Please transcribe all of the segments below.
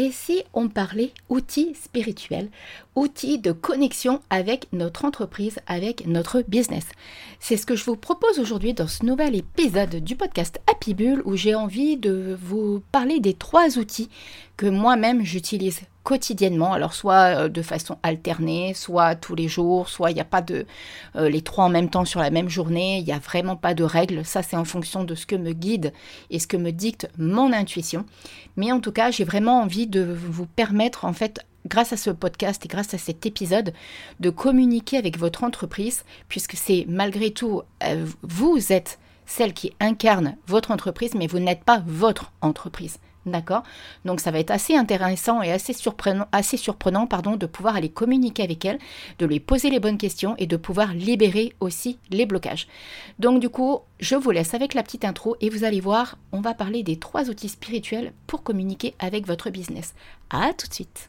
Et si on parlait outils spirituels, outils de connexion avec notre entreprise, avec notre business. C'est ce que je vous propose aujourd'hui dans ce nouvel épisode du podcast Happy Bull où j'ai envie de vous parler des trois outils que moi-même j'utilise quotidiennement, alors soit euh, de façon alternée, soit tous les jours, soit il n'y a pas de euh, les trois en même temps sur la même journée, il n'y a vraiment pas de règles, ça c'est en fonction de ce que me guide et ce que me dicte mon intuition. Mais en tout cas, j'ai vraiment envie de vous permettre en fait grâce à ce podcast et grâce à cet épisode, de communiquer avec votre entreprise, puisque c'est malgré tout, euh, vous êtes celle qui incarne votre entreprise, mais vous n'êtes pas votre entreprise. D'accord Donc ça va être assez intéressant et assez surprenant, pardon, de pouvoir aller communiquer avec elle, de lui poser les bonnes questions et de pouvoir libérer aussi les blocages. Donc du coup, je vous laisse avec la petite intro et vous allez voir, on va parler des trois outils spirituels pour communiquer avec votre business. À tout de suite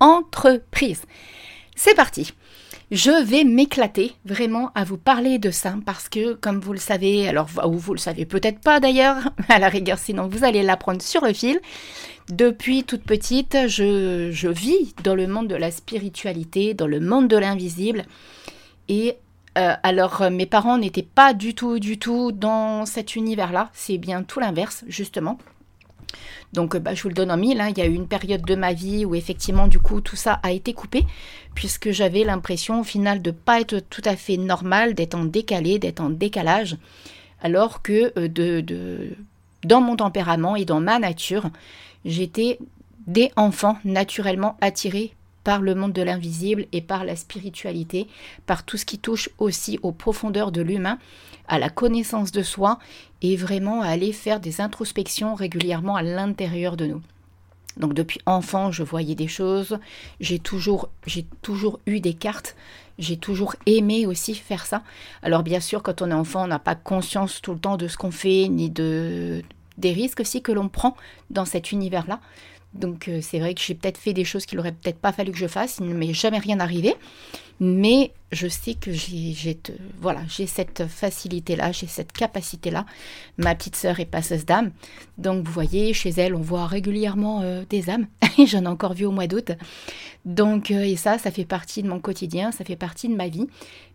entreprise. C'est parti. Je vais m'éclater vraiment à vous parler de ça parce que, comme vous le savez, alors ou vous le savez peut-être pas d'ailleurs, à la rigueur, sinon vous allez l'apprendre sur le fil. Depuis toute petite, je, je vis dans le monde de la spiritualité, dans le monde de l'invisible. Et euh, alors, mes parents n'étaient pas du tout, du tout dans cet univers-là. C'est bien tout l'inverse, justement. Donc, euh, bah, je vous le donne en mille. Hein. Il y a eu une période de ma vie où, effectivement, du coup, tout ça a été coupé, puisque j'avais l'impression, au final, de ne pas être tout à fait normal, d'être en décalé, d'être en décalage, alors que de, dans mon tempérament et dans ma nature, j'étais dès enfant naturellement attirée par le monde de l'invisible et par la spiritualité, par tout ce qui touche aussi aux profondeurs de l'humain, à la connaissance de soi et vraiment à aller faire des introspections régulièrement à l'intérieur de nous. Donc depuis enfant, je voyais des choses, j'ai toujours, j'ai toujours eu des cartes, j'ai toujours aimé aussi faire ça. Alors bien sûr, quand on est enfant, on n'a pas conscience tout le temps de ce qu'on fait, ni de des risques aussi que l'on prend dans cet univers-là. Donc euh, c'est vrai que j'ai peut-être fait des choses qu'il aurait peut-être pas fallu que je fasse, il ne m'est jamais rien arrivé. Mais je sais que j'ai voilà, cette facilité-là, j'ai cette capacité-là. Ma petite sœur est passeuse d'âme. Donc vous voyez, chez elle, on voit régulièrement euh, des âmes. J'en ai encore vu au mois d'août. Donc euh, et ça, ça fait partie de mon quotidien, ça fait partie de ma vie.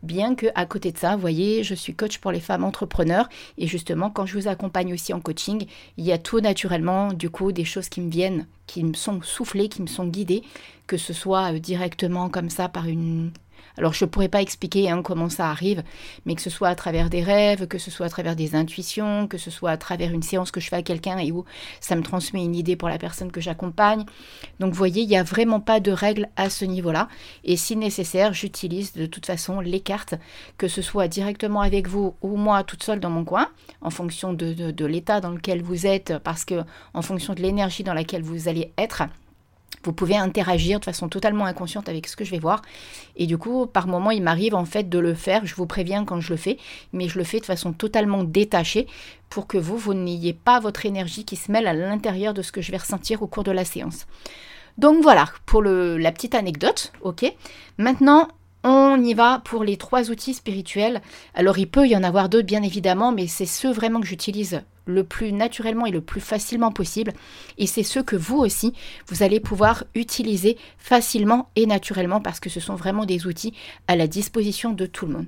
Bien que à côté de ça, vous voyez, je suis coach pour les femmes entrepreneurs et justement quand je vous accompagne aussi en coaching, il y a tout naturellement du coup des choses qui me viennent, qui me sont soufflées, qui me sont guidées, que ce soit euh, directement comme ça par une alors je ne pourrais pas expliquer hein, comment ça arrive, mais que ce soit à travers des rêves, que ce soit à travers des intuitions, que ce soit à travers une séance que je fais à quelqu'un et où ça me transmet une idée pour la personne que j'accompagne. Donc vous voyez, il n'y a vraiment pas de règles à ce niveau-là. Et si nécessaire, j'utilise de toute façon les cartes, que ce soit directement avec vous ou moi toute seule dans mon coin, en fonction de, de l'état dans lequel vous êtes, parce que en fonction de l'énergie dans laquelle vous allez être. Vous pouvez interagir de façon totalement inconsciente avec ce que je vais voir. Et du coup, par moment, il m'arrive en fait de le faire. Je vous préviens quand je le fais, mais je le fais de façon totalement détachée pour que vous, vous n'ayez pas votre énergie qui se mêle à l'intérieur de ce que je vais ressentir au cours de la séance. Donc voilà pour la petite anecdote, ok Maintenant, on y va pour les trois outils spirituels. Alors il peut y en avoir d'autres bien évidemment, mais c'est ceux vraiment que j'utilise le plus naturellement et le plus facilement possible. Et c'est ceux que vous aussi, vous allez pouvoir utiliser facilement et naturellement parce que ce sont vraiment des outils à la disposition de tout le monde.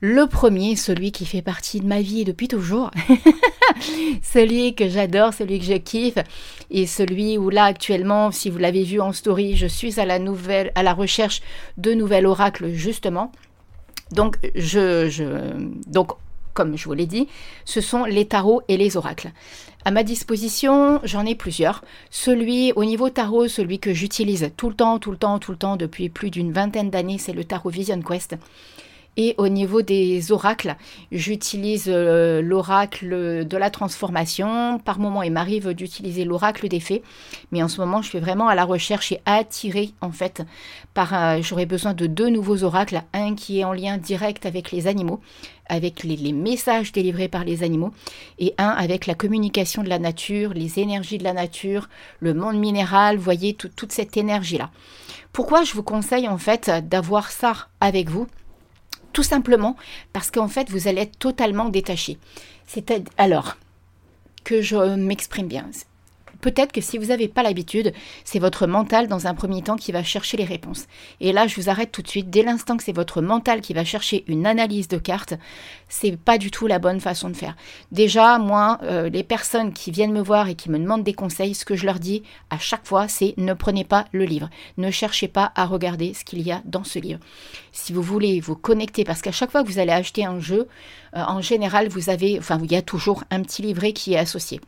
Le premier, celui qui fait partie de ma vie depuis toujours, celui que j'adore, celui que je kiffe, et celui où là actuellement, si vous l'avez vu en story, je suis à la recherche de nouvel oracle justement. Donc, je, comme je vous l'ai dit, ce sont les tarots et les oracles. À ma disposition, j'en ai plusieurs. Celui au niveau tarot, celui que j'utilise tout le temps, tout le temps, tout le temps depuis plus d'une vingtaine d'années, c'est le tarot Vision Quest. Et au niveau des oracles, j'utilise euh, l'oracle de la transformation. Par moment, il m'arrive d'utiliser l'oracle des fées. Mais en ce moment, je suis vraiment à la recherche et attirée, en fait, par... Euh, j'aurais besoin de deux nouveaux oracles. Un qui est en lien direct avec les animaux, avec les, messages délivrés par les animaux. Et un avec la communication de la nature, les énergies de la nature, le monde minéral. Vous voyez, toute cette énergie-là. Pourquoi je vous conseille, en fait, d'avoir ça avec vous? Tout simplement parce qu'en fait, vous allez être totalement détaché. C'est alors que je m'exprime bien. Peut-être que si vous n'avez pas l'habitude, c'est votre mental dans un premier temps qui va chercher les réponses. Et là, je vous arrête tout de suite. Dès l'instant que c'est votre mental qui va chercher une analyse de cartes, c'est pas du tout la bonne façon de faire. Déjà, moi, euh, les personnes qui viennent me voir et qui me demandent des conseils, ce que je leur dis à chaque fois, c'est ne prenez pas le livre. Ne cherchez pas à regarder ce qu'il y a dans ce livre. Si vous voulez vous connecter, parce qu'à chaque fois que vous allez acheter un jeu, euh, en général, vous avez, enfin, il y a toujours un petit livret qui est associé.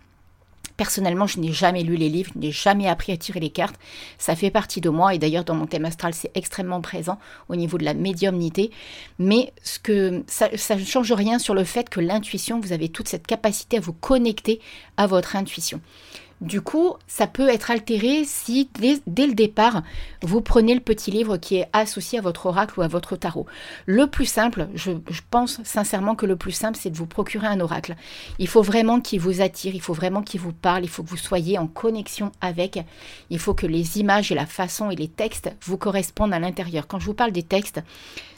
Personnellement, je n'ai jamais lu les livres, je n'ai jamais appris à tirer les cartes. Ça fait partie de moi et d'ailleurs dans mon thème astral, c'est extrêmement présent au niveau de la médiumnité. Mais ce que ça, ne change rien sur le fait que l'intuition, vous avez toute cette capacité à vous connecter à votre intuition. Du coup, ça peut être altéré si dès, le départ, vous prenez le petit livre qui est associé à votre oracle ou à votre tarot. Le plus simple, je, pense sincèrement que le plus simple, c'est de vous procurer un oracle. Il faut vraiment qu'il vous attire, il faut vraiment qu'il vous parle, il faut que vous soyez en connexion avec. Il faut que les images et la façon et les textes vous correspondent à l'intérieur. Quand je vous parle des textes,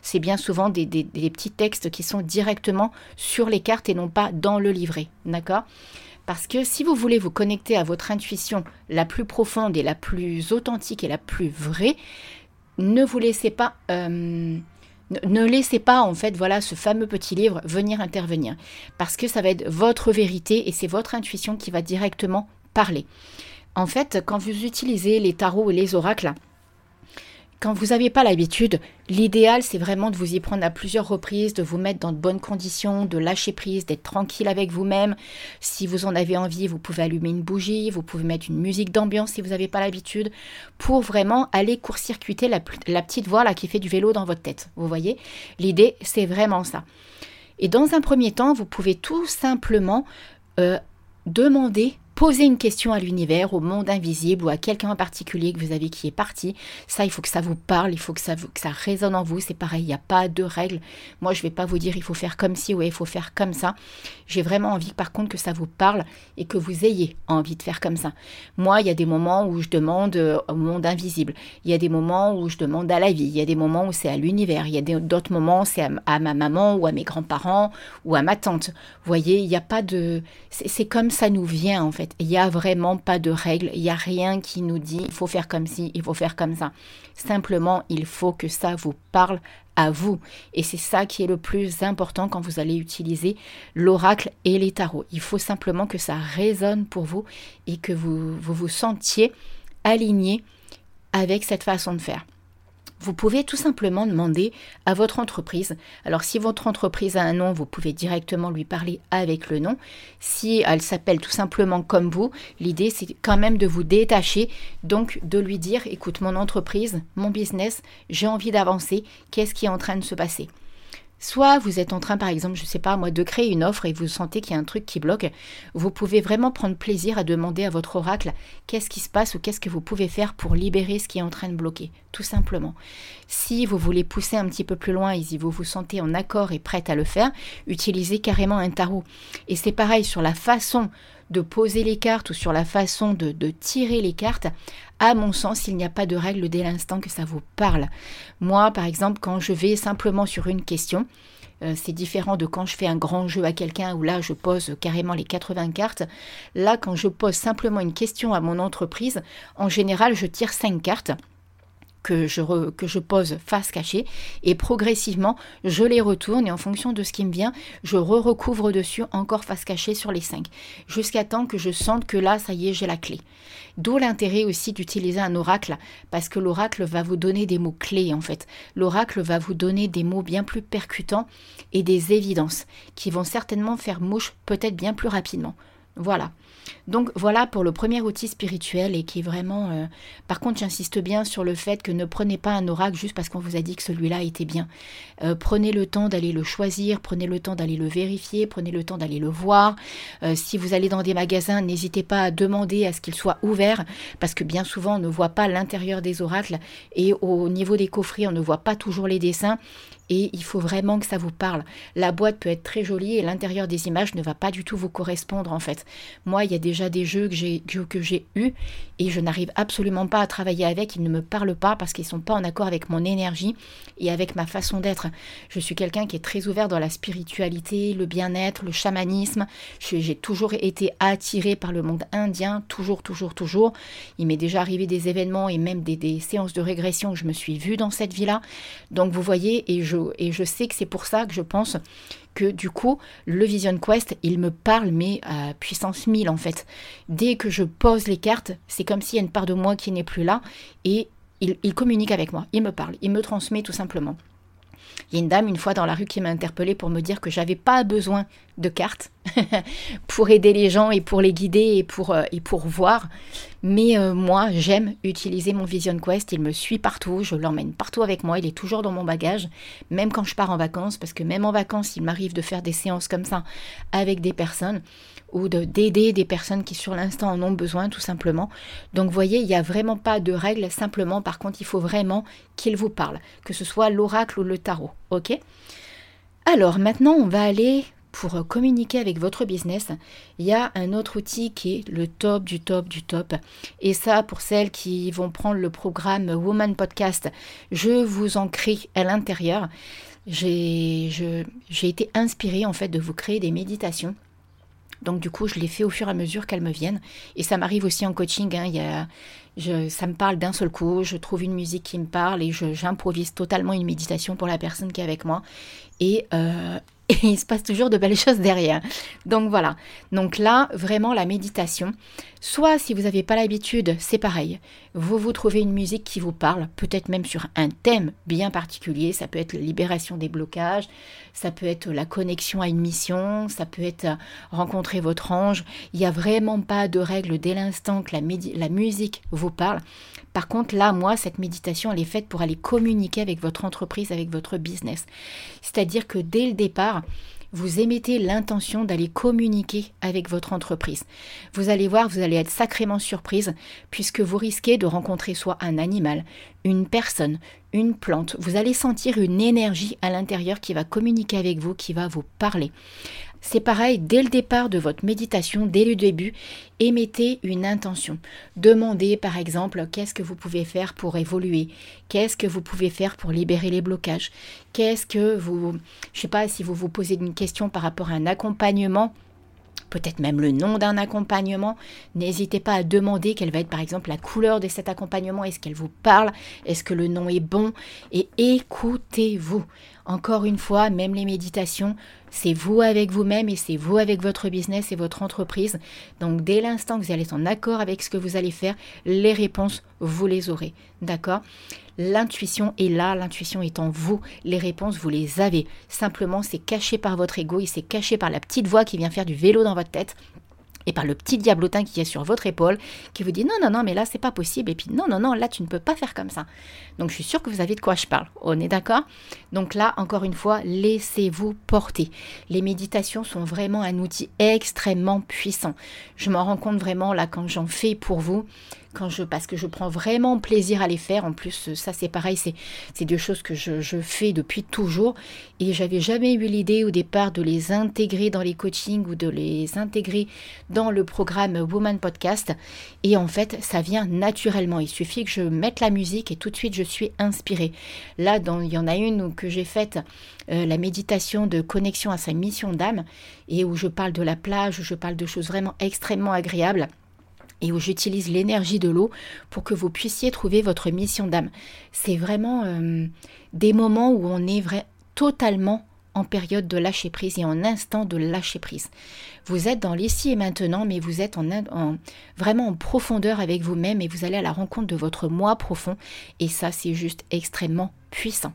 c'est bien souvent des, petits textes qui sont directement sur les cartes et non pas dans le livret. D'accord? Parce que si vous voulez vous connecter à votre intuition la plus profonde et la plus authentique et la plus vraie, ne vous laissez pas... Euh, ne laissez pas en fait voilà ce fameux petit livre venir intervenir parce que ça va être votre vérité et c'est votre intuition qui va directement parler. En fait, quand vous utilisez les tarots et les oracles, quand vous n'avez pas l'habitude, l'idéal c'est vraiment de vous y prendre à plusieurs reprises, de vous mettre dans de bonnes conditions, de lâcher prise, d'être tranquille avec vous-même. Si vous en avez envie, vous pouvez allumer une bougie, vous pouvez mettre une musique d'ambiance si vous n'avez pas l'habitude, pour vraiment aller court-circuiter la, petite voix là qui fait du vélo dans votre tête. Vous voyez? L'idée c'est vraiment ça. Et dans un premier temps, vous pouvez tout simplement euh, demander Posez une question à l'univers, au monde invisible ou à quelqu'un en particulier que vous avez qui est parti. Ça, il faut que ça vous parle, il faut que ça, que ça résonne en vous. C'est pareil, il n'y a pas de règles. Moi, je ne vais pas vous dire il faut faire comme ci ou il faut faire comme ça. J'ai vraiment envie, par contre, que ça vous parle et que vous ayez envie de faire comme ça. Moi, il y a des moments où je demande euh, au monde invisible. Il y a des moments où je demande à la vie. Il y a des moments où c'est à l'univers. Il y a d'autres moments, c'est à, ma maman ou à mes grands-parents ou à ma tante. Vous voyez, il n'y a pas de... C'est comme ça nous vient, en fait. Il n'y a vraiment pas de règles, il n'y a rien qui nous dit il faut faire comme ci, il faut faire comme ça. Simplement, il faut que ça vous parle à vous. Et c'est ça qui est le plus important quand vous allez utiliser l'oracle et les tarots. Il faut simplement que ça résonne pour vous et que vous vous, vous sentiez aligné avec cette façon de faire vous pouvez tout simplement demander à votre entreprise. Alors si votre entreprise a un nom, vous pouvez directement lui parler avec le nom. Si elle s'appelle tout simplement comme vous, l'idée c'est quand même de vous détacher, donc de lui dire, écoute, mon entreprise, mon business, j'ai envie d'avancer, qu'est-ce qui est en train de se passer? Soit vous êtes en train, par exemple, je ne sais pas moi, de créer une offre et vous sentez qu'il y a un truc qui bloque, vous pouvez vraiment prendre plaisir à demander à votre oracle qu'est-ce qui se passe ou qu'est-ce que vous pouvez faire pour libérer ce qui est en train de bloquer, tout simplement. Si vous voulez pousser un petit peu plus loin et si vous vous sentez en accord et prête à le faire, utilisez carrément un tarot. Et c'est pareil sur la façon de poser les cartes ou sur la façon de, tirer les cartes, à mon sens, il n'y a pas de règle dès l'instant que ça vous parle. Moi, par exemple, quand je vais simplement sur une question, euh, c'est différent de quand je fais un grand jeu à quelqu'un où là je pose carrément les 80 cartes. Là, quand je pose simplement une question à mon entreprise, en général, je tire 5 cartes que je, pose face cachée et progressivement je les retourne et en fonction de ce qui me vient, je re-recouvre dessus encore face cachée sur les 5 jusqu'à temps que je sente que là, ça y est, j'ai la clé. D'où l'intérêt aussi d'utiliser un oracle parce que l'oracle va vous donner des mots clés en fait. L'oracle va vous donner des mots bien plus percutants et des évidences qui vont certainement faire mouche peut-être bien plus rapidement. Voilà. Donc voilà pour le premier outil spirituel et qui est vraiment... Euh, par contre, j'insiste bien sur le fait que ne prenez pas un oracle juste parce qu'on vous a dit que celui-là était bien. Euh, prenez le temps d'aller le choisir, prenez le temps d'aller le vérifier, prenez le temps d'aller le voir. Euh, si vous allez dans des magasins, n'hésitez pas à demander à ce qu'il soit ouvert parce que bien souvent on ne voit pas l'intérieur des oracles et au niveau des coffrets on ne voit pas toujours les dessins et il faut vraiment que ça vous parle. La boîte peut être très jolie et l'intérieur des images ne va pas du tout vous correspondre en fait. Moi, il y a déjà des jeux que j'ai que j'ai eu et je n'arrive absolument pas à travailler avec, ils ne me parlent pas parce qu'ils sont pas en accord avec mon énergie et avec ma façon d'être. Je suis quelqu'un qui est très ouvert dans la spiritualité, le bien-être, le chamanisme. J'ai toujours été attiré par le monde indien, toujours, toujours, toujours. Il m'est déjà arrivé des événements et même des, des séances de régression où je me suis vue dans cette vie-là. Donc vous voyez, et je et je sais que c'est pour ça que je pense que du coup, le Vision Quest, il me parle, mais à puissance 1000 en fait. Dès que je pose les cartes, c'est comme s'il y a une part de moi qui n'est plus là, et il, il communique avec moi, il me parle, il me transmet tout simplement. Il y a une dame une fois dans la rue qui m'a interpellée pour me dire que j'avais pas besoin de cartes pour aider les gens et pour les guider et pour, euh, et pour voir. Mais euh, moi, j'aime utiliser mon Vision Quest. Il me suit partout. Je l'emmène partout avec moi. Il est toujours dans mon bagage, même quand je pars en vacances, parce que même en vacances, il m'arrive de faire des séances comme ça avec des personnes ou d'aider des personnes qui sur l'instant en ont besoin tout simplement. Donc vous voyez, il n'y a vraiment pas de règles, simplement par contre il faut vraiment qu'il vous parle, que ce soit l'oracle ou le tarot. Ok? Alors maintenant on va aller pour communiquer avec votre business, il y a un autre outil qui est le top du top du top. Et ça, pour celles qui vont prendre le programme Woman Podcast, je vous en crie à l'intérieur. J'ai été inspirée en fait de vous créer des méditations donc du coup, je les fais au fur et à mesure qu'elles me viennent. Et ça m'arrive aussi en coaching. Hein, ça me parle d'un seul coup, je trouve une musique qui me parle et j'improvise totalement une méditation pour la personne qui est avec moi. Euh, et il se passe toujours de belles choses derrière. Donc voilà. Donc là, vraiment la méditation. Soit si vous n'avez pas l'habitude, c'est pareil. Vous vous trouvez une musique qui vous parle, peut-être même sur un thème bien particulier. Ça peut être la libération des blocages, ça peut être la connexion à une mission, ça peut être rencontrer votre ange. Il n'y a vraiment pas de règle dès l'instant que la, la musique vous parle. Par contre, là, moi, cette méditation, elle est faite pour aller communiquer avec votre entreprise, avec votre business. C'est-à-dire que dès le départ, vous émettez l'intention d'aller communiquer avec votre entreprise. Vous allez voir, vous allez être sacrément surprise puisque vous risquez de rencontrer soit un animal, une personne, une plante. Vous allez sentir une énergie à l'intérieur qui va communiquer avec vous, qui va vous parler. C'est pareil, dès le départ de votre méditation, dès le début, émettez une intention. Demandez par exemple qu'est-ce que vous pouvez faire pour évoluer, qu'est-ce que vous pouvez faire pour libérer les blocages, qu'est-ce que vous, je sais pas si vous vous posez une question par rapport à un accompagnement, peut-être même le nom d'un accompagnement. N'hésitez pas à demander quelle va être par exemple la couleur de cet accompagnement. Est-ce qu'elle vous parle? Est-ce que le nom est bon? Et écoutez-vous. Encore une fois, même les méditations, c'est vous avec vous-même et c'est vous avec votre business et votre entreprise. Donc dès l'instant que vous allez être en accord avec ce que vous allez faire, les réponses, vous les aurez. D'accord? L'intuition est là, l'intuition est en vous, les réponses, vous les avez. Simplement, c'est caché par votre ego et c'est caché par la petite voix qui vient faire du vélo dans votre tête et par le petit diablotin qui est sur votre épaule, qui vous dit non, non, non, mais là c'est pas possible, et puis non, non, non, là tu ne peux pas faire comme ça. Donc je suis sûre que vous savez de quoi je parle. On est d'accord? Donc là, encore une fois, laissez-vous porter. Les méditations sont vraiment un outil extrêmement puissant. Je m'en rends compte vraiment là quand j'en fais pour vous je, parce que je prends vraiment plaisir à les faire. En plus, ça c'est pareil, c'est, des choses que je, je fais depuis toujours. Et j'avais jamais eu l'idée au départ de les intégrer dans les coachings ou de les intégrer dans le programme Woman Podcast. Et en fait, ça vient naturellement. Il suffit que je mette la musique et tout de suite je suis inspirée. Là, dans, il y en a une que j'ai faite, euh, la méditation de connexion à sa mission d'âme, et où je parle de la plage, où je parle de choses vraiment extrêmement agréables. Et où j'utilise l'énergie de l'eau pour que vous puissiez trouver votre mission d'âme. C'est vraiment euh, des moments où on est totalement en période de lâcher prise et en instant de lâcher prise. Vous êtes dans l'ici et maintenant, mais vous êtes en, vraiment en profondeur avec vous-même et vous allez à la rencontre de votre moi profond. Et ça, c'est juste extrêmement puissant.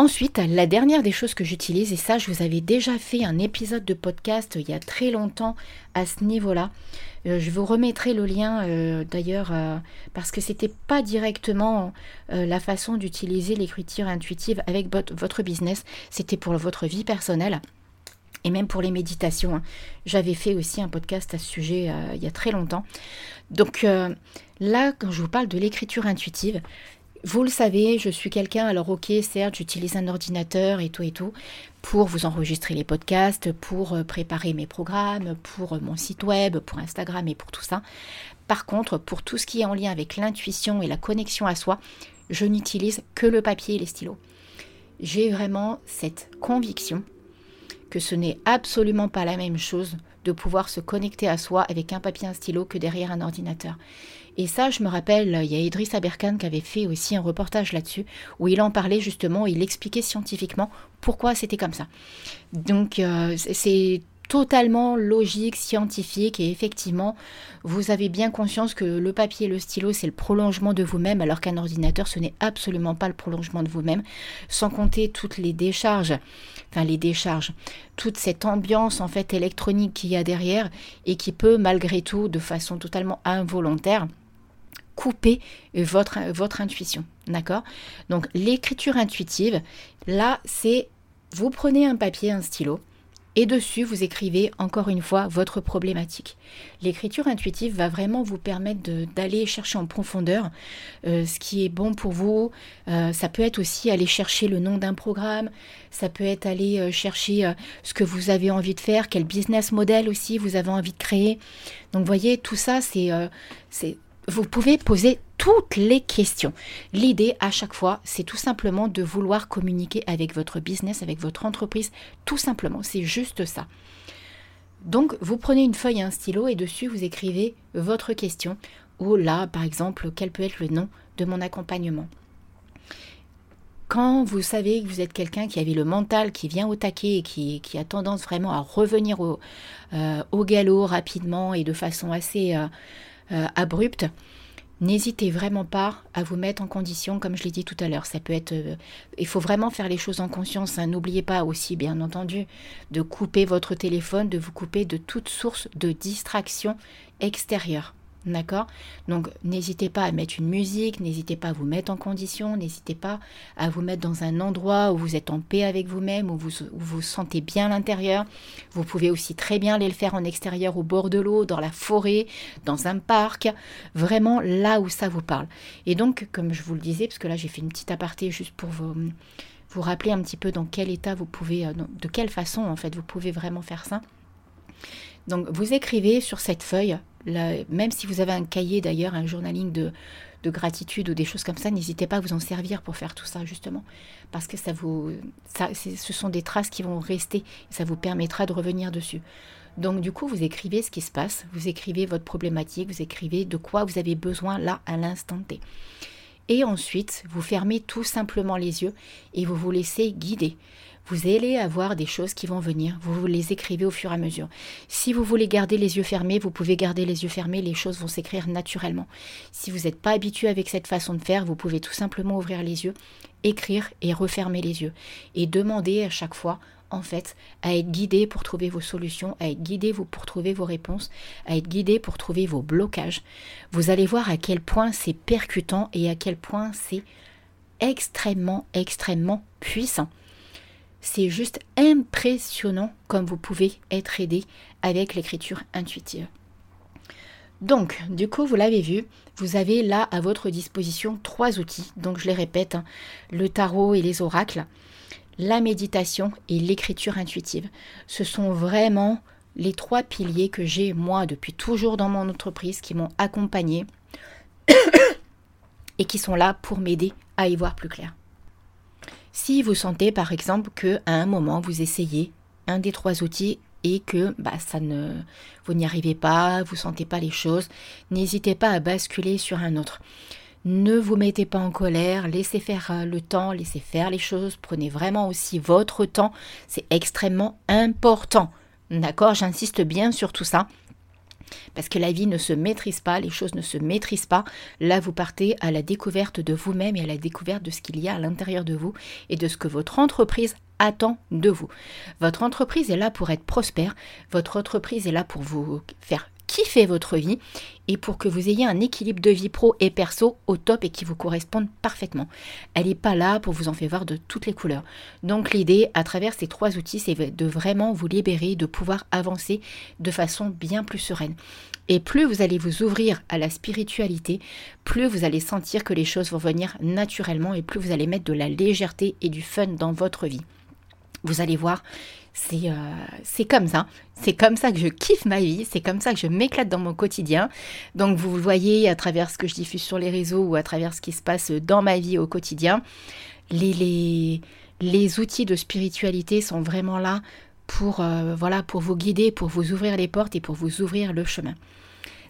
Ensuite, la dernière des choses que j'utilise, et ça je vous avais déjà fait un épisode de podcast il y a très longtemps à ce niveau-là, euh, je vous remettrai le lien euh, d'ailleurs euh, parce que c'était pas directement la façon d'utiliser l'écriture intuitive avec votre business, c'était pour votre vie personnelle et même pour les méditations. Hein. J'avais fait aussi un podcast à ce sujet il y a très longtemps. Donc là, quand je vous parle de l'écriture intuitive, vous le savez, je suis quelqu'un, alors ok, certes, j'utilise un ordinateur et tout et tout, pour vous enregistrer les podcasts, pour euh, préparer mes programmes, pour euh, mon site web, pour Instagram et pour tout ça. Par contre, pour tout ce qui est en lien avec l'intuition et la connexion à soi, je n'utilise que le papier et les stylos. J'ai vraiment cette conviction que ce n'est absolument pas la même chose de pouvoir se connecter à soi avec un papier un stylo que derrière un ordinateur. Et ça, je me rappelle, il y a Idriss Aberkan qui avait fait aussi un reportage là-dessus, où il en parlait justement, il expliquait scientifiquement pourquoi c'était comme ça. Donc, euh, c'est totalement logique, scientifique, et effectivement, vous avez bien conscience que le papier et le stylo, c'est le prolongement de vous-même, alors qu'un ordinateur, ce n'est absolument pas le prolongement de vous-même, sans compter toutes les décharges, enfin les décharges, toute cette ambiance en fait électronique qu'il y a derrière, et qui peut malgré tout, de façon totalement involontaire, couper votre, votre intuition. D'accord? Donc l'écriture intuitive, là, c'est vous prenez un papier, un stylo, et dessus, vous écrivez encore une fois votre problématique. L'écriture intuitive va vraiment vous permettre d'aller chercher en profondeur euh, ce qui est bon pour vous. Euh, ça peut être aussi aller chercher le nom d'un programme, ça peut être aller euh, chercher ce que vous avez envie de faire, quel business model aussi vous avez envie de créer. Donc voyez, tout ça, c'est vous pouvez poser toutes les questions. L'idée à chaque fois, c'est tout simplement de vouloir communiquer avec votre business, avec votre entreprise, tout simplement, c'est juste ça. Donc, vous prenez une feuille et un stylo et dessus, vous écrivez votre question ou là, par exemple, quel peut être le nom de mon accompagnement. Quand vous savez que vous êtes quelqu'un qui avait le mental qui vient au taquet et qui, a tendance vraiment à revenir au, euh, au galop rapidement et de façon assez... Euh, euh, abrupte, N'hésitez vraiment pas à vous mettre en condition, comme je l'ai dit tout à l'heure. Ça peut être, euh, il faut vraiment faire les choses en conscience. Hein. N'oubliez pas aussi, bien entendu, de couper votre téléphone, de vous couper de toute source de distraction extérieure. D'accord? Donc n'hésitez pas à mettre une musique, n'hésitez pas à vous mettre en condition, n'hésitez pas à vous mettre dans un endroit où vous êtes en paix avec vous-même, où vous vous sentez bien l'intérieur. Vous pouvez aussi très bien aller le faire en extérieur au bord de l'eau, dans la forêt, dans un parc, vraiment là où ça vous parle. Et donc, comme je vous le disais, parce que là j'ai fait une petite aparté juste pour vous, vous rappeler un petit peu dans quel état vous pouvez, euh, de quelle façon en fait vous pouvez vraiment faire ça. Donc vous écrivez sur cette feuille même si vous avez un cahier d'ailleurs, un journaling de, gratitude ou des choses comme ça, n'hésitez pas à vous en servir pour faire tout ça justement, parce que ça vous, ce sont des traces qui vont rester, et ça vous permettra de revenir dessus. Donc du coup, vous écrivez ce qui se passe, vous écrivez votre problématique, vous écrivez de quoi vous avez besoin là à l'instant T. Et ensuite, vous fermez tout simplement les yeux et vous vous laissez guider vous allez avoir des choses qui vont venir. Vous les écrivez au fur et à mesure. Si vous voulez garder les yeux fermés, vous pouvez garder les yeux fermés, les choses vont s'écrire naturellement. Si vous n'êtes pas habitué avec cette façon de faire, vous pouvez tout simplement ouvrir les yeux, écrire et refermer les yeux. Et demander à chaque fois, en fait, à être guidé pour trouver vos solutions, à être guidé pour trouver vos réponses, à être guidé pour trouver vos blocages. Vous allez voir à quel point c'est percutant et à quel point c'est extrêmement, extrêmement puissant. C'est juste impressionnant comme vous pouvez être aidé avec l'écriture intuitive. Donc, du coup, vous l'avez vu, vous avez là à votre disposition trois outils. Donc, je les répète, hein, le tarot et les oracles, la méditation et l'écriture intuitive. Ce sont vraiment les trois piliers que j'ai, moi, depuis toujours dans mon entreprise, qui m'ont accompagné et qui sont là pour m'aider à y voir plus clair. Si vous sentez par exemple que à un moment vous essayez un des trois outils et que bah, ne, vous n'y arrivez pas, vous sentez pas les choses, n'hésitez pas à basculer sur un autre. Ne vous mettez pas en colère, laissez faire euh, le temps, laissez faire les choses, prenez vraiment aussi votre temps, c'est extrêmement important. D'accord? J'insiste bien sur tout ça. Parce que la vie ne se maîtrise pas, les choses ne se maîtrisent pas. Là, vous partez à la découverte de vous-même et à la découverte de ce qu'il y a à l'intérieur de vous et de ce que votre entreprise attend de vous. Votre entreprise est là pour être prospère, votre entreprise est là pour vous faire kiffer votre vie et pour que vous ayez un équilibre de vie pro et perso au top et qui vous corresponde parfaitement. Elle n'est pas là pour vous en faire voir de toutes les couleurs. Donc l'idée à travers ces trois outils, c'est de vraiment vous libérer, de pouvoir avancer de façon bien plus sereine. Et plus vous allez vous ouvrir à la spiritualité, plus vous allez sentir que les choses vont venir naturellement et plus vous allez mettre de la légèreté et du fun dans votre vie. Vous allez voir, c'est euh, comme ça. C'est comme ça que je kiffe ma vie, c'est comme ça que je m'éclate dans mon quotidien. Donc vous voyez à travers ce que je diffuse sur les réseaux ou à travers ce qui se passe dans ma vie au quotidien. Les, les, les outils de spiritualité sont vraiment là pour, euh, voilà, pour vous guider, pour vous ouvrir les portes et pour vous ouvrir le chemin.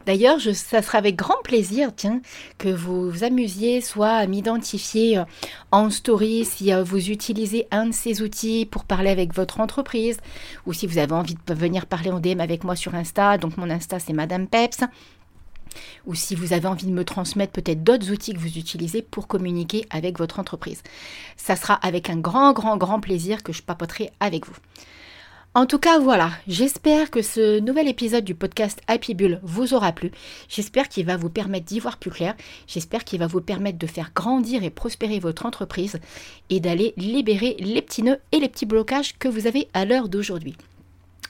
D'ailleurs, ça sera avec grand plaisir, tiens, que vous vous amusiez soit à m'identifier euh, en story si euh, vous utilisez un de ces outils pour parler avec votre entreprise, ou si vous avez envie de venir parler en DM avec moi sur Insta. Donc mon Insta c'est Madame Peps ou si vous avez envie de me transmettre peut-être d'autres outils que vous utilisez pour communiquer avec votre entreprise. Ça sera avec un grand, grand, grand plaisir que je papoterai avec vous. En tout cas, voilà, j'espère que ce nouvel épisode du podcast Happy Bull vous aura plu. J'espère qu'il va vous permettre d'y voir plus clair. J'espère qu'il va vous permettre de faire grandir et prospérer votre entreprise et d'aller libérer les petits nœuds et les petits blocages que vous avez à l'heure d'aujourd'hui.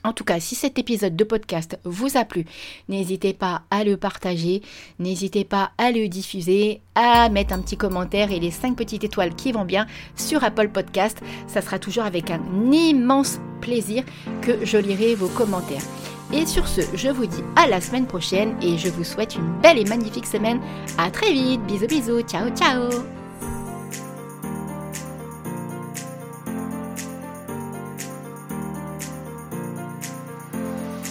En tout cas, si cet épisode de podcast vous a plu, n'hésitez pas à le partager, n'hésitez pas à le diffuser, à mettre un petit commentaire et les 5 petites étoiles qui vont bien sur Apple Podcast. Ça sera toujours avec un immense plaisir que je lirai vos commentaires. Et sur ce, je vous dis à la semaine prochaine et je vous souhaite une belle et magnifique semaine. À très vite, bisous bisous, ciao ciao